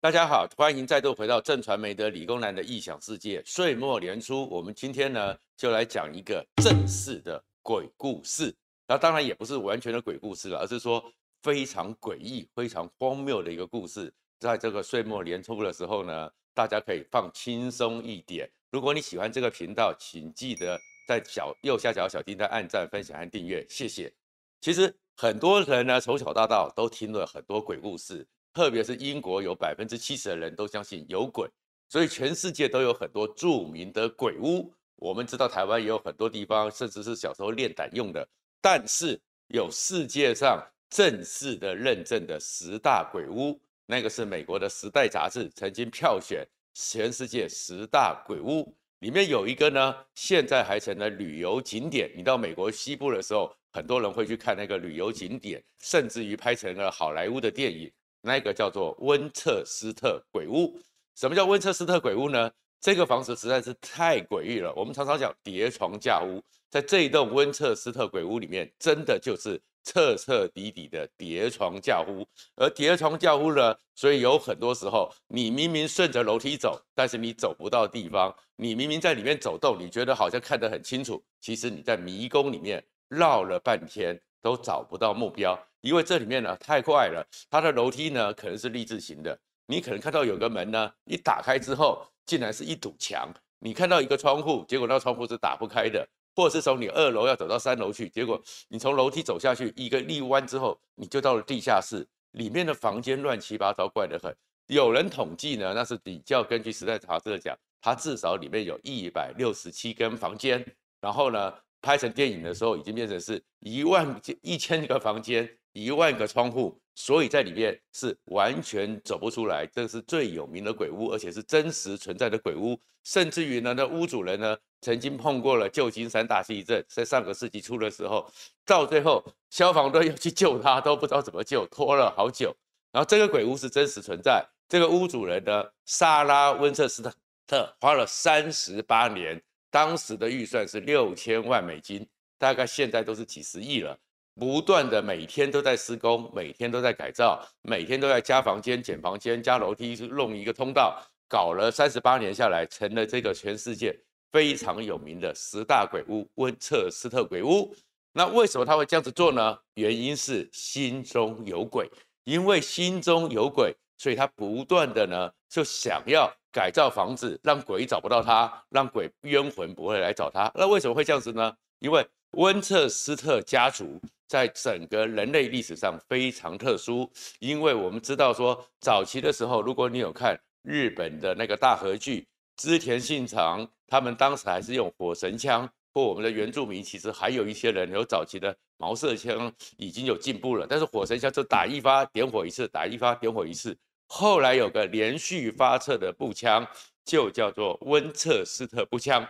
大家好，欢迎再度回到正传媒的理工男的异想世界。岁末年初，我们今天呢就来讲一个正式的鬼故事。那当然也不是完全的鬼故事了，而是说非常诡异、非常荒谬的一个故事。在这个岁末年初的时候呢，大家可以放轻松一点。如果你喜欢这个频道，请记得在小右下角小叮当按赞、分享和订阅，谢谢。其实很多人呢从小到大都听了很多鬼故事。特别是英国有百分之七十的人都相信有鬼，所以全世界都有很多著名的鬼屋。我们知道台湾也有很多地方，甚至是小时候练胆用的。但是有世界上正式的认证的十大鬼屋，那个是美国的《时代》杂志曾经票选全世界十大鬼屋，里面有一个呢，现在还成了旅游景点。你到美国西部的时候，很多人会去看那个旅游景点，甚至于拍成了好莱坞的电影。那个叫做温彻斯特鬼屋。什么叫温彻斯特鬼屋呢？这个房子实在是太诡异了。我们常常讲叠床架屋，在这一栋温彻斯特鬼屋里面，真的就是彻彻底底的叠床架屋。而叠床架屋呢，所以有很多时候，你明明顺着楼梯走，但是你走不到地方；你明明在里面走动，你觉得好像看得很清楚，其实你在迷宫里面绕了半天都找不到目标。因为这里面呢太快了，它的楼梯呢可能是立字形的，你可能看到有个门呢，一打开之后竟然是一堵墙；你看到一个窗户，结果那窗户是打不开的，或者是从你二楼要走到三楼去，结果你从楼梯走下去一个立弯之后，你就到了地下室，里面的房间乱七八糟，怪得很。有人统计呢，那是比较根据时代杂志讲，它至少里面有一百六十七间房间，然后呢拍成电影的时候已经变成是一万一千个房间。一万个窗户，所以在里面是完全走不出来。这是最有名的鬼屋，而且是真实存在的鬼屋。甚至于呢，那屋主人呢，曾经碰过了旧金山大地震，在上个世纪初的时候，到最后消防队要去救他，都不知道怎么救，拖了好久。然后这个鬼屋是真实存在。这个屋主人呢，莎拉温彻斯特花了三十八年，当时的预算是六千万美金，大概现在都是几十亿了。不断的每天都在施工，每天都在改造，每天都在加房间、减房间、加楼梯，弄一个通道，搞了三十八年下来，成了这个全世界非常有名的十大鬼屋——温彻斯特鬼屋。那为什么他会这样子做呢？原因是心中有鬼，因为心中有鬼，所以他不断的呢就想要改造房子，让鬼找不到他，让鬼冤魂不会来找他。那为什么会这样子呢？因为温彻斯特家族。在整个人类历史上非常特殊，因为我们知道说，早期的时候，如果你有看日本的那个大和剧，织田信长他们当时还是用火神枪，或我们的原住民其实还有一些人有早期的毛瑟枪，已经有进步了，但是火神枪就打一发点火一次，打一发点火一次。后来有个连续发射的步枪，就叫做温彻斯特步枪，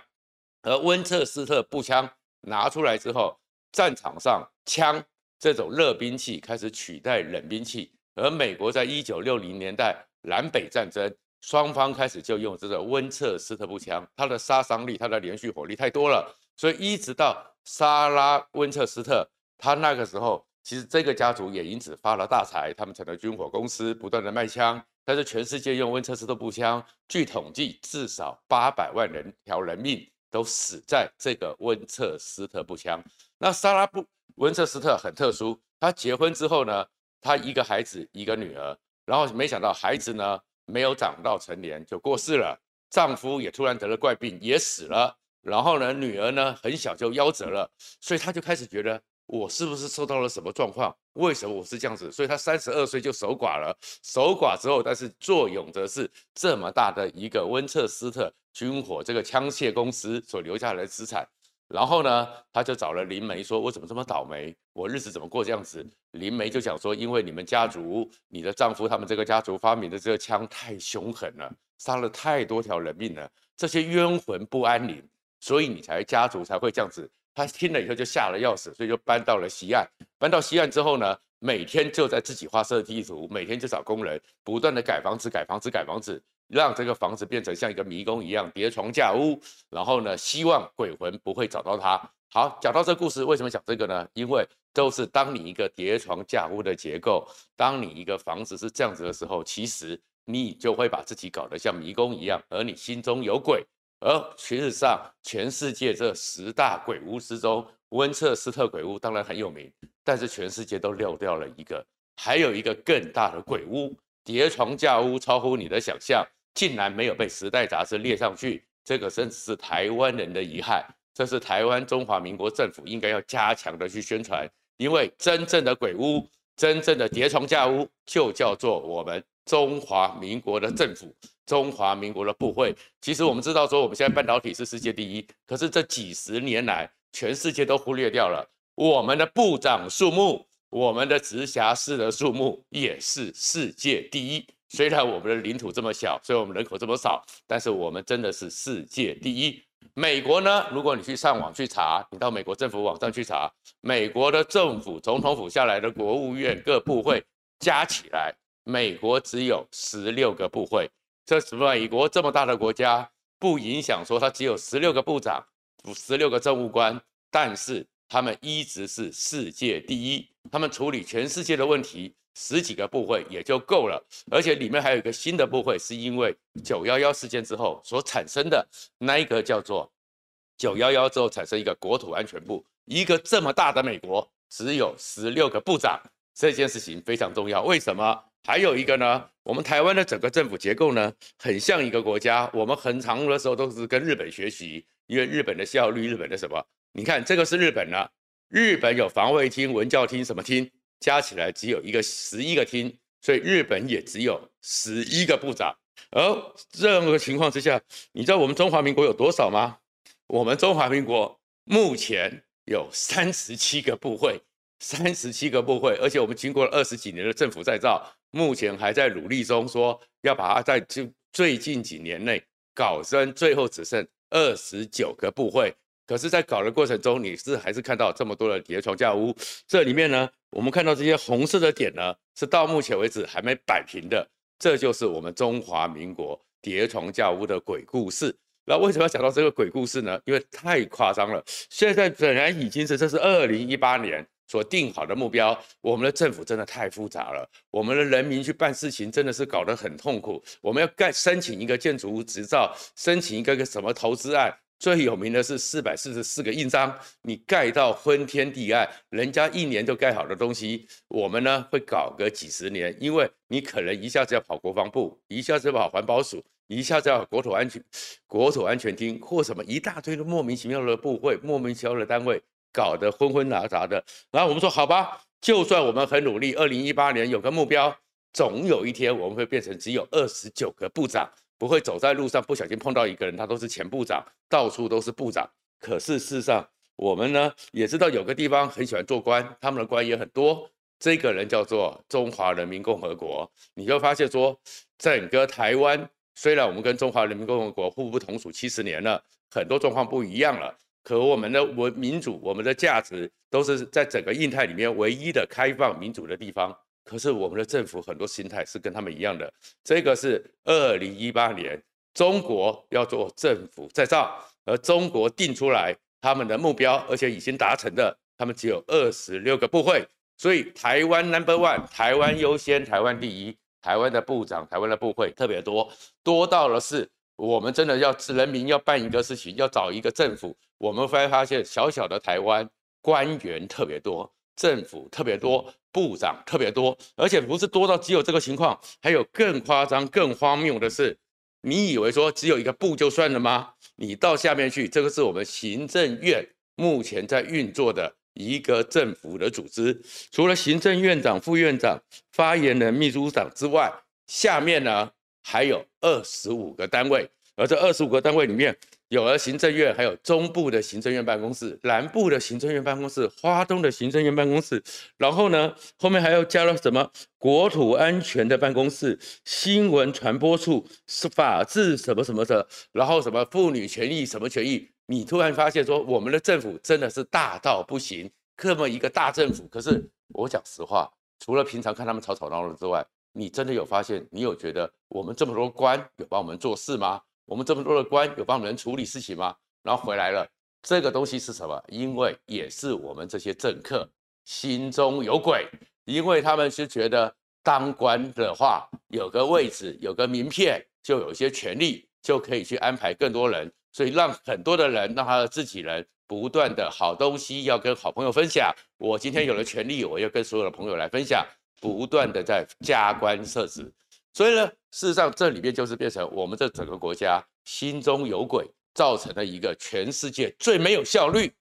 而温彻斯特步枪拿出来之后。战场上，枪这种热兵器开始取代冷兵器，而美国在一九六零年代南北战争，双方开始就用这个温彻斯特步枪，它的杀伤力、它的连续火力太多了，所以一直到沙拉温彻斯特，他那个时候，其实这个家族也因此发了大财，他们成了军火公司，不断的卖枪，但是全世界用温彻斯特步枪，据统计至少八百万人条人命都死在这个温彻斯特步枪。那莎拉布温彻斯特很特殊，她结婚之后呢，她一个孩子一个女儿，然后没想到孩子呢没有长到成年就过世了，丈夫也突然得了怪病也死了，然后呢女儿呢很小就夭折了，所以她就开始觉得我是不是受到了什么状况？为什么我是这样子？所以他三十二岁就守寡了，守寡之后，但是坐拥着是这么大的一个温彻斯特军火这个枪械公司所留下来的资产。然后呢，他就找了灵媒，说：“我怎么这么倒霉？我日子怎么过这样子？”灵媒就讲说：“因为你们家族，你的丈夫他们这个家族发明的这个枪太凶狠了，杀了太多条人命了，这些冤魂不安宁，所以你才家族才会这样子。”他听了以后就吓了要死，所以就搬到了西岸。搬到西岸之后呢，每天就在自己画设计图，每天就找工人，不断的改房子，改房子，改房子。让这个房子变成像一个迷宫一样叠床架屋，然后呢，希望鬼魂不会找到他。好，讲到这故事，为什么讲这个呢？因为都是当你一个叠床架屋的结构，当你一个房子是这样子的时候，其实你就会把自己搞得像迷宫一样，而你心中有鬼。而事实上，全世界这十大鬼屋之中，温彻斯特鬼屋当然很有名，但是全世界都漏掉了一个，还有一个更大的鬼屋——叠床架屋，超乎你的想象，竟然没有被《时代》杂志列上去。这个甚至是台湾人的遗憾，这是台湾中华民国政府应该要加强的去宣传，因为真正的鬼屋。真正的叠床架屋就叫做我们中华民国的政府，中华民国的部会。其实我们知道说，我们现在半导体是世界第一，可是这几十年来，全世界都忽略掉了我们的部长数目，我们的直辖市的数目也是世界第一。虽然我们的领土这么小，虽然我们人口这么少，但是我们真的是世界第一。美国呢？如果你去上网去查，你到美国政府网站去查，美国的政府总统府下来的国务院各部会加起来，美国只有十六个部会。这是美国这么大的国家，不影响说它只有十六个部长，十六个政务官，但是他们一直是世界第一，他们处理全世界的问题。十几个部会也就够了，而且里面还有一个新的部会，是因为九幺幺事件之后所产生的那一个叫做九幺幺之后产生一个国土安全部。一个这么大的美国只有十六个部长，这件事情非常重要。为什么？还有一个呢？我们台湾的整个政府结构呢，很像一个国家。我们很长的时候都是跟日本学习，因为日本的效率，日本的什么？你看这个是日本呢，日本有防卫厅、文教厅什么厅。加起来只有一个十一个厅，所以日本也只有十一个部长。而这样的情况之下，你知道我们中华民国有多少吗？我们中华民国目前有三十七个部会，三十七个部会，而且我们经过了二十几年的政府再造，目前还在努力中，说要把它在就最近几年内搞成，最后只剩二十九个部会。可是，在搞的过程中，你是还是看到这么多的叠床架屋。这里面呢，我们看到这些红色的点呢，是到目前为止还没摆平的。这就是我们中华民国叠床架屋的鬼故事。那为什么要讲到这个鬼故事呢？因为太夸张了。现在本来已经是这是二零一八年所定好的目标，我们的政府真的太复杂了。我们的人民去办事情真的是搞得很痛苦。我们要盖申请一个建筑物执照，申请一个个什么投资案。最有名的是四百四十四个印章，你盖到昏天地暗，人家一年就盖好的东西，我们呢会搞个几十年，因为你可能一下子要跑国防部，一下子要跑环保署，一下子要国土安全、国土安全厅或什么一大堆的莫名其妙的部会、莫名其妙的单位，搞得昏昏杂杂的。然后我们说好吧，就算我们很努力，二零一八年有个目标，总有一天我们会变成只有二十九个部长。不会走在路上不小心碰到一个人，他都是前部长，到处都是部长。可是事实上，我们呢也知道有个地方很喜欢做官，他们的官也很多。这个人叫做中华人民共和国。你就发现说，整个台湾虽然我们跟中华人民共和国互不同属七十年了，很多状况不一样了，可我们的文民主，我们的价值都是在整个印太里面唯一的开放民主的地方。可是我们的政府很多心态是跟他们一样的，这个是二零一八年中国要做政府再造，而中国定出来他们的目标，而且已经达成的，他们只有二十六个部会，所以台湾 number one，台湾优先，台湾第一，台湾的部长，台湾的部会特别多，多到了是我们真的要人民要办一个事情，要找一个政府，我们会发现小小的台湾官员特别多。政府特别多，部长特别多，而且不是多到只有这个情况，还有更夸张、更荒谬的是，你以为说只有一个部就算了吗？你到下面去，这个是我们行政院目前在运作的一个政府的组织，除了行政院长、副院长、发言人、秘书长之外，下面呢还有二十五个单位，而这二十五个单位里面。有了行政院，还有中部的行政院办公室、南部的行政院办公室、花东的行政院办公室，然后呢，后面还要加了什么国土安全的办公室、新闻传播处、是法制什么什么的，然后什么妇女权益什么权益，你突然发现说，我们的政府真的是大到不行，这么一个大政府。可是我讲实话，除了平常看他们吵吵闹闹之外，你真的有发现？你有觉得我们这么多官有帮我们做事吗？我们这么多的官有帮我们处理事情吗？然后回来了，这个东西是什么？因为也是我们这些政客心中有鬼，因为他们是觉得当官的话，有个位置，有个名片，就有一些权利，就可以去安排更多人，所以让很多的人，让他的自己人不断的好东西要跟好朋友分享。我今天有了权利，我要跟所有的朋友来分享，不断的在加官设职。所以呢，事实上这里面就是变成我们这整个国家心中有鬼，造成了一个全世界最没有效率，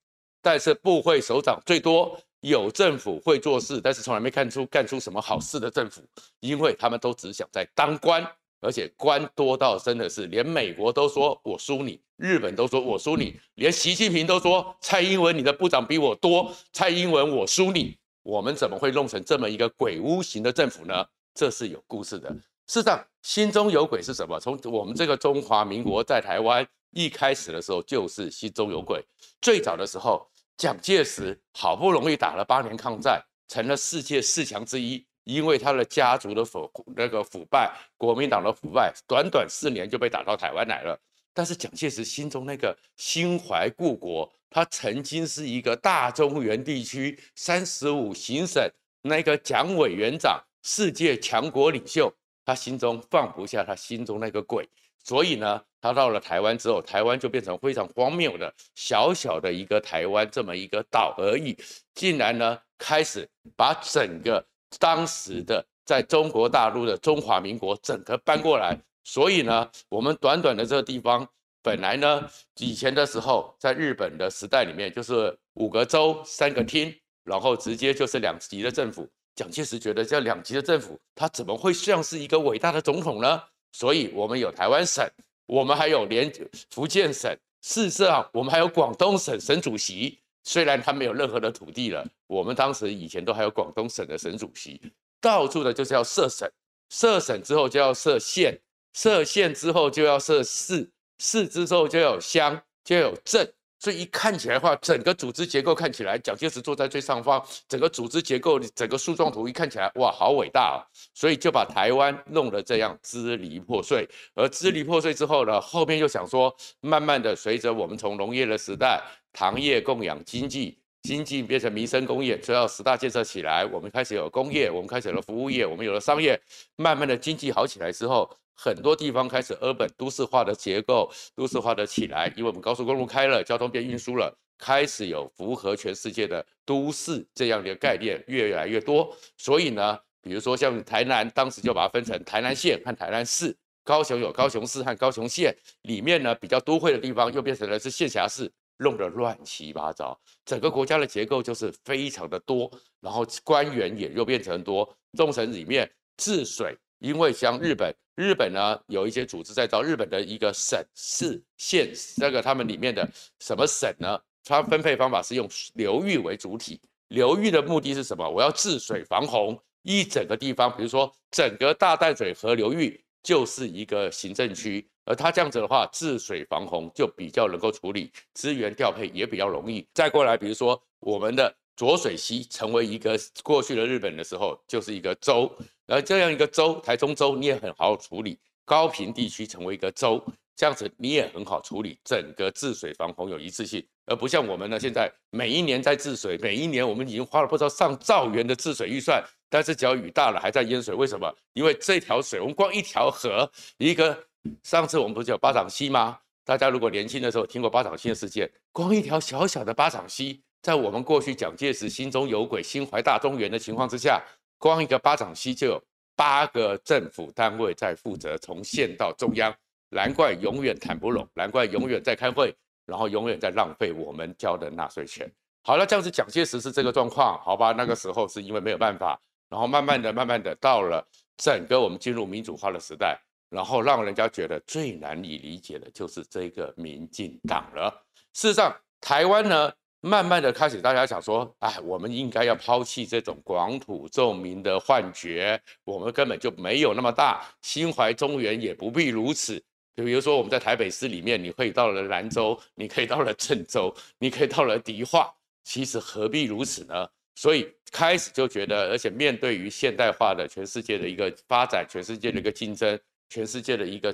但是部会首长最多。有政府会做事，但是从来没看出干出什么好事的政府，因为他们都只想在当官，而且官多到真的是连美国都说我输你，日本都说我输你，连习近平都说蔡英文你的部长比我多，蔡英文我输你，我们怎么会弄成这么一个鬼屋型的政府呢？这是有故事的。事实上，心中有鬼是什么？从我们这个中华民国在台湾一开始的时候就是心中有鬼，最早的时候。蒋介石好不容易打了八年抗战，成了世界四强之一，因为他的家族的腐那个腐败，国民党的腐败，短短四年就被打到台湾来了。但是蒋介石心中那个心怀故国，他曾经是一个大中原地区三十五行省那个蒋委员长，世界强国领袖，他心中放不下他心中那个鬼。所以呢，他到了台湾之后，台湾就变成非常荒谬的小小的一个台湾这么一个岛而已，竟然呢开始把整个当时的在中国大陆的中华民国整个搬过来。所以呢，我们短短的这个地方，本来呢以前的时候，在日本的时代里面就是五个州三个厅，然后直接就是两级的政府。蒋介石觉得这两级的政府，他怎么会像是一个伟大的总统呢？所以，我们有台湾省，我们还有连福建省，事实上，我们还有广东省省主席。虽然他没有任何的土地了，我们当时以前都还有广东省的省主席。到处的就是要设省，设省之后就要设县，设县之后就要设市，市之后就有乡，就有镇。所以一看起来的话，整个组织结构看起来，蒋介石坐在最上方，整个组织结构，整个树状图一看起来，哇，好伟大啊！所以就把台湾弄得这样支离破碎。而支离破碎之后呢，后面又想说，慢慢的随着我们从农业的时代，糖业供养经济，经济变成民生工业，只要十大建设起来，我们开始有工业，我们开始有了服务业，我们有了商业，慢慢的经济好起来之后。很多地方开始 urban 都市化的结构，都市化的起来，因为我们高速公路开了，交通变运输了，开始有符合全世界的都市这样的概念越来越多。所以呢，比如说像台南，当时就把它分成台南县和台南市；高雄有高雄市和高雄县，里面呢比较都会的地方又变成了是县辖市，弄得乱七八糟。整个国家的结构就是非常的多，然后官员也又变成多。重臣里面治水，因为像日本。日本呢，有一些组织在造，日本的一个省市县，这个他们里面的什么省呢？它分配方法是用流域为主体，流域的目的是什么？我要治水防洪，一整个地方，比如说整个大淡水河流域就是一个行政区，而它这样子的话，治水防洪就比较能够处理，资源调配也比较容易。再过来，比如说我们的浊水溪成为一个过去的日本的时候，就是一个州。而这样一个州，台中州你也很好处理，高屏地区成为一个州，这样子你也很好处理，整个治水防洪有一次性，而不像我们呢，现在每一年在治水，每一年我们已经花了不知道上兆元的治水预算，但是只要雨大了还在淹水，为什么？因为这条水，我们光一条河，一个上次我们不是有八掌溪吗？大家如果年轻的时候听过八掌溪的事件，光一条小小的八掌溪，在我们过去蒋介石心中有鬼、心怀大中原的情况之下。光一个八掌溪就有八个政府单位在负责，从县到中央，难怪永远谈不拢，难怪永远在开会，然后永远在浪费我们交的纳税钱。好了，这样子蒋介石是这个状况，好吧？那个时候是因为没有办法，然后慢慢的、慢慢的到了整个我们进入民主化的时代，然后让人家觉得最难以理解的就是这个民进党了。事实上，台湾呢？慢慢的开始，大家想说，哎，我们应该要抛弃这种广土重民的幻觉，我们根本就没有那么大，心怀中原也不必如此。比如说，我们在台北市里面，你可以到了兰州，你可以到了郑州，你可以到了迪化，其实何必如此呢？所以开始就觉得，而且面对于现代化的全世界的一个发展，全世界的一个竞争，全世界的一个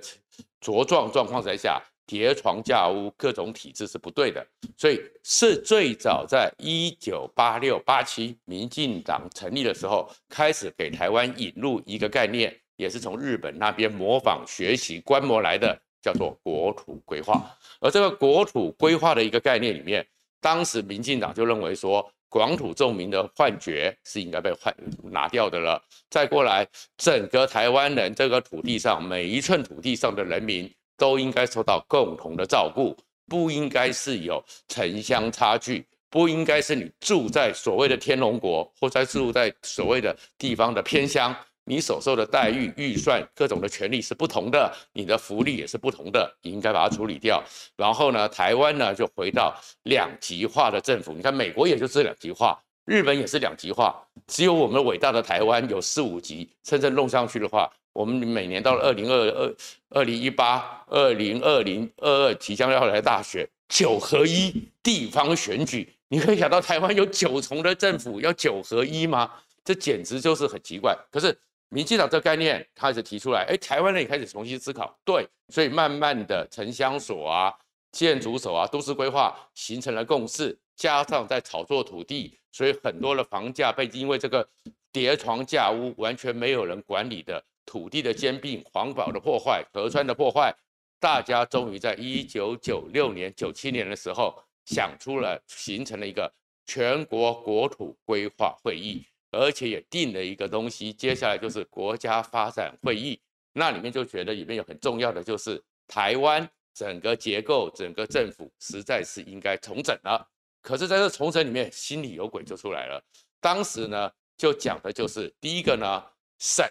茁壮状况之下，叠床架屋，各种体制是不对的。所以是最早在一九八六八七民进党成立的时候，开始给台湾引入一个概念，也是从日本那边模仿学习观摩来的，叫做国土规划。而这个国土规划的一个概念里面，当时民进党就认为说。广土重民的幻觉是应该被换拿掉的了。再过来，整个台湾人这个土地上每一寸土地上的人民都应该受到共同的照顾，不应该是有城乡差距，不应该是你住在所谓的天龙国，或者住在所谓的地方的偏乡。你所受的待遇、预算、各种的权利是不同的，你的福利也是不同的，你应该把它处理掉。然后呢，台湾呢就回到两极化的政府。你看，美国也就是两极化，日本也是两极化，只有我们伟大的台湾有四五级。真正弄上去的话，我们每年到了二零二二、二零一八、二零二零二二即将要来大选，九合一地方选举，你可以想到台湾有九重的政府要九合一吗？这简直就是很奇怪。可是。民进党这个概念开始提出来，哎，台湾人也开始重新思考，对，所以慢慢的城乡所啊、建筑所啊、都市规划形成了共识，加上在炒作土地，所以很多的房价被因为这个叠床架屋完全没有人管理的土地的兼并、环保的破坏、河川的破坏，大家终于在一九九六年、九七年的时候想出了，形成了一个全国国土规划会议。而且也定了一个东西，接下来就是国家发展会议，那里面就觉得里面有很重要的，就是台湾整个结构、整个政府实在是应该重整了。可是在这重整里面，心里有鬼就出来了。当时呢，就讲的就是第一个呢，省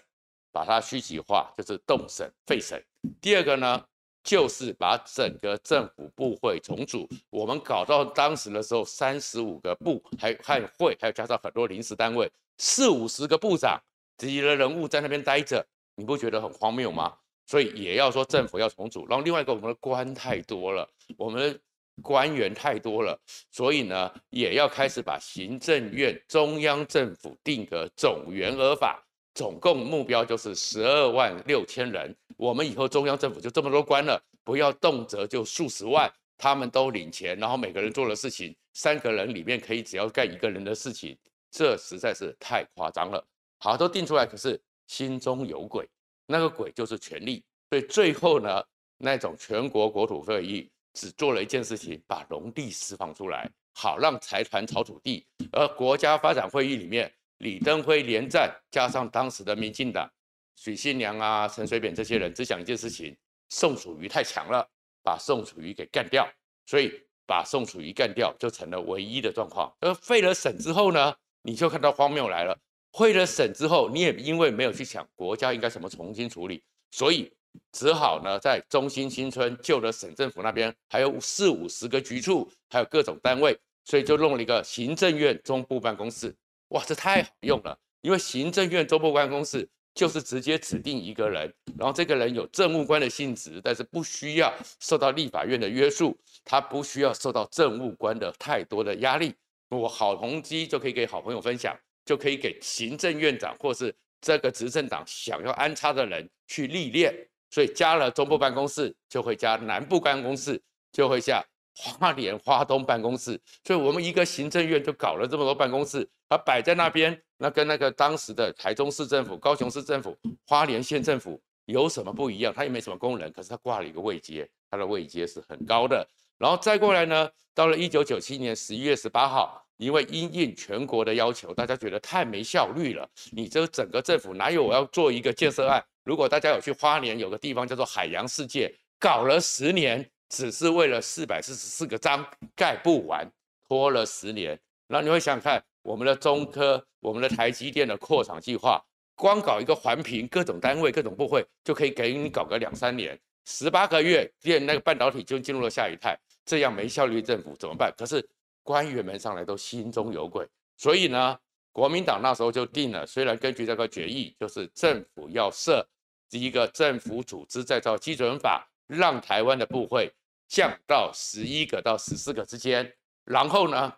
把它虚极化，就是动省废省；第二个呢，就是把整个政府部会重组。我们搞到当时的时候，三十五个部还还有会，还有加上很多临时单位。四五十个部长级的人物在那边待着，你不觉得很荒谬吗？所以也要说政府要重组。然后另外一个，我们的官太多了，我们的官员太多了，所以呢，也要开始把行政院中央政府定个总员额法，总共目标就是十二万六千人。我们以后中央政府就这么多官了，不要动辄就数十万，他们都领钱，然后每个人做的事情，三个人里面可以只要干一个人的事情。这实在是太夸张了。好，都定出来，可是心中有鬼，那个鬼就是权力。所以最后呢，那种全国国土会议只做了一件事情，把农地释放出来，好让财团炒土地。而国家发展会议里面，李登辉连战加上当时的民进党许信良啊、陈水扁这些人，只想一件事情：宋楚瑜太强了，把宋楚瑜给干掉。所以把宋楚瑜干掉，就成了唯一的状况。而废了省之后呢？你就看到荒谬来了。会了省之后，你也因为没有去想国家应该怎么重新处理，所以只好呢，在中心新村旧的省政府那边还有四五十个局处，还有各种单位，所以就弄了一个行政院中部办公室。哇，这太好用了！因为行政院中部办公室就是直接指定一个人，然后这个人有政务官的性质，但是不需要受到立法院的约束，他不需要受到政务官的太多的压力。我好同机就可以给好朋友分享，就可以给行政院长或是这个执政党想要安插的人去历练。所以加了中部办公室，就会加南部办公室，就会加花莲花东办公室。所以我们一个行政院就搞了这么多办公室，它摆在那边，那跟那个当时的台中市政府、高雄市政府、花莲县政府有什么不一样？它也没什么功能，可是它挂了一个位阶，它的位阶是很高的。然后再过来呢，到了一九九七年十一月十八号。因为因应全国的要求，大家觉得太没效率了。你这整个政府哪有我要做一个建设案？如果大家有去花莲，有个地方叫做海洋世界，搞了十年，只是为了四百四十四个章盖不完，拖了十年。然后你会想想看，我们的中科、我们的台积电的扩厂计划，光搞一个环评，各种单位、各种部会就可以给你搞个两三年，十八个月，电那个半导体就进入了下一代。这样没效率政府怎么办？可是。官员们上来都心中有鬼，所以呢，国民党那时候就定了，虽然根据这个决议，就是政府要设第一个政府组织再造基准法，让台湾的部会降到十一个到十四个之间，然后呢，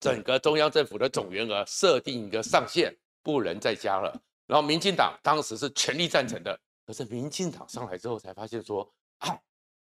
整个中央政府的总员额设定一个上限，不能再加了。然后民进党当时是全力赞成的，可是民进党上来之后才发现说，啊，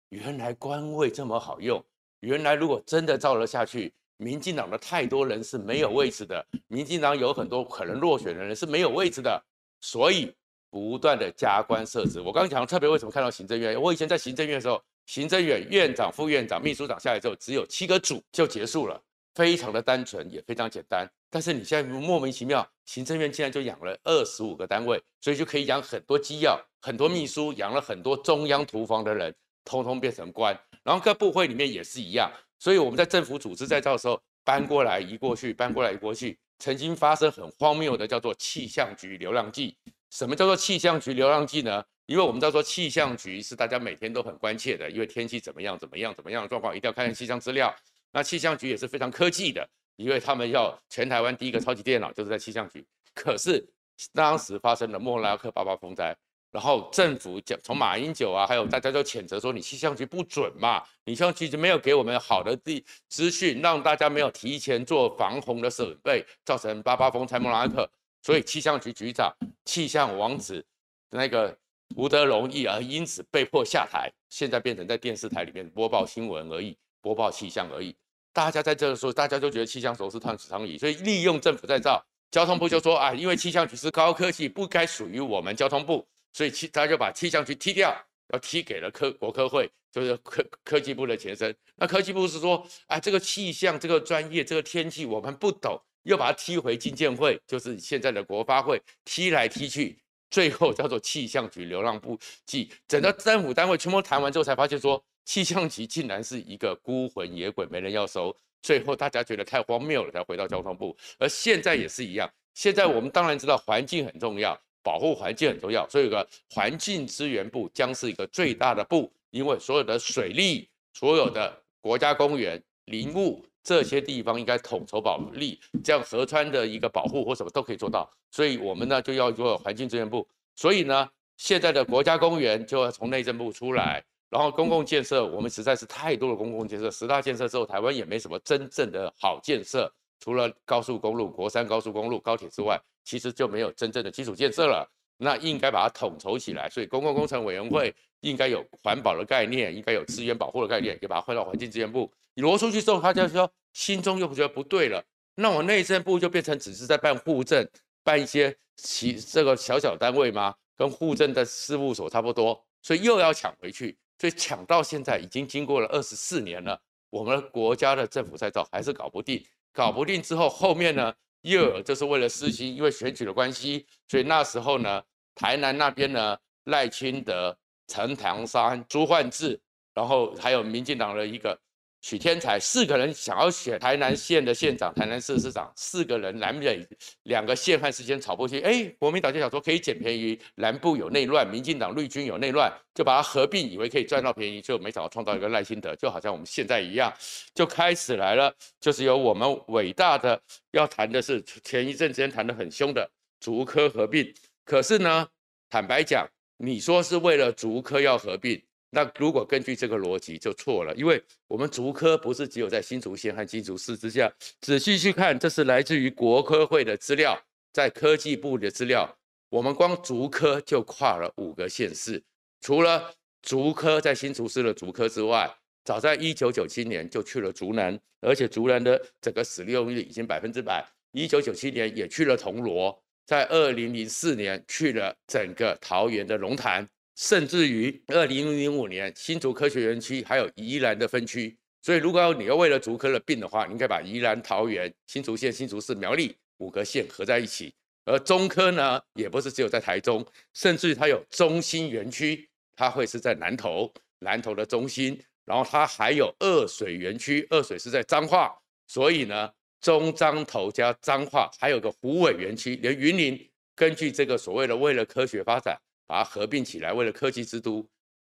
原来官位这么好用，原来如果真的照了下去，民进党的太多人是没有位置的，民进党有很多可能落选的人是没有位置的，所以不断的加官设职。我刚刚讲特别为什么看到行政院，我以前在行政院的时候，行政院院长、副院长、秘书长下来之后，只有七个组就结束了，非常的单纯，也非常简单。但是你现在莫名其妙，行政院竟然就养了二十五个单位，所以就可以养很多机要、很多秘书，养了很多中央厨房的人，通通变成官。然后各部会里面也是一样，所以我们在政府组织再造的时候，搬过来移过去，搬过来移过去，曾经发生很荒谬的叫做气象局流浪记。什么叫做气象局流浪记呢？因为我们知道说气象局是大家每天都很关切的，因为天气怎么样怎么样怎么样的状况，一定要看看气象资料。那气象局也是非常科技的。因为他们要全台湾第一个超级电脑就是在气象局，可是当时发生了莫拉克八八风灾，然后政府讲从马英九啊，还有大家都谴责说你气象局不准嘛，你气象局没有给我们好的地资讯，让大家没有提前做防洪的准备，造成八八风灾莫拉克，所以气象局局长气象王子那个吴德荣毅而因此被迫下台，现在变成在电视台里面播报新闻而已，播报气象而已。大家在这个时候，大家都觉得气象局是断章取义，所以利用政府再造，交通部就说啊，因为气象局是高科技，不该属于我们交通部，所以气他就把气象局踢掉，要踢给了科国科会，就是科科技部的前身。那科技部是说，啊，这个气象这个专业这个天气我们不懂，又把它踢回经建会，就是现在的国发会，踢来踢去，最后叫做气象局流浪部记，整个政府单位全部谈完之后，才发现说。气象局竟然是一个孤魂野鬼，没人要收。最后大家觉得太荒谬了，才回到交通部。而现在也是一样。现在我们当然知道环境很重要，保护环境很重要，所以有个环境资源部将是一个最大的部，因为所有的水利、所有的国家公园、林务这些地方应该统筹保利，这样河川的一个保护或什么都可以做到。所以我们呢就要做环境资源部。所以呢，现在的国家公园就要从内政部出来。然后公共建设，我们实在是太多的公共建设，十大建设之后，台湾也没什么真正的好建设，除了高速公路、国三高速公路、高铁之外，其实就没有真正的基础建设了。那应该把它统筹起来，所以公共工程委员会应该有环保的概念，应该有资源保护的概念，也把它换到环境资源部。你挪出去之后，他就说心中又不觉得不对了，那我内政部就变成只是在办户政，办一些其这个小小单位吗？跟户政的事务所差不多，所以又要抢回去。所以抢到现在已经经过了二十四年了，我们的国家的政府再造还是搞不定，搞不定之后，后面呢又就是为了私心，因为选举的关系，所以那时候呢，台南那边呢赖清德、陈唐山、朱焕智，然后还有民进党的一个。许添财四个人想要选台南县的县长、台南市市长，四个人南北两个县汉之间吵不起，哎，国民党就想说可以捡便宜，南部有内乱，民进党绿军有内乱，就把它合并，以为可以赚到便宜，就没想到创造一个赖清德，就好像我们现在一样，就开始来了，就是由我们伟大的要谈的是前一阵之间谈得很凶的竹科合并，可是呢，坦白讲，你说是为了竹科要合并。那如果根据这个逻辑就错了，因为我们竹科不是只有在新竹县和新竹市之下，仔细去看，这是来自于国科会的资料，在科技部的资料，我们光竹科就跨了五个县市，除了竹科在新竹市的竹科之外，早在一九九七年就去了竹南，而且竹南的整个使用率已经百分之百，一九九七年也去了铜锣，在二零零四年去了整个桃园的龙潭。甚至于二零零五年，新竹科学园区还有宜兰的分区，所以如果你要为了竹科的病的话，你应该把宜兰、桃园、新竹县、新竹市、苗栗五个县合在一起。而中科呢，也不是只有在台中，甚至于它有中心园区，它会是在南投，南投的中心，然后它还有二水园区，二水是在彰化，所以呢，中彰投加彰化，还有个湖尾园区，连云林根据这个所谓的为了科学发展。把它合并起来，为了科技之都，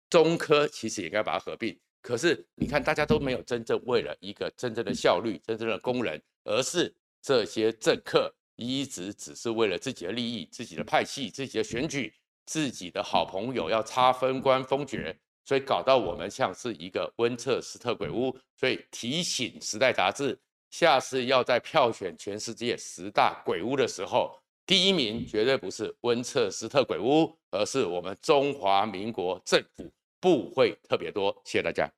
中科其实也该把它合并。可是你看，大家都没有真正为了一个真正的效率、真正的工人，而是这些政客一直只是为了自己的利益、自己的派系、自己的选举、自己的好朋友要插分官封爵，所以搞到我们像是一个温彻斯特鬼屋。所以提醒《时代》杂志，下次要在票选全世界十大鬼屋的时候。第一名绝对不是温彻斯特鬼屋，而是我们中华民国政府部会特别多。谢谢大家。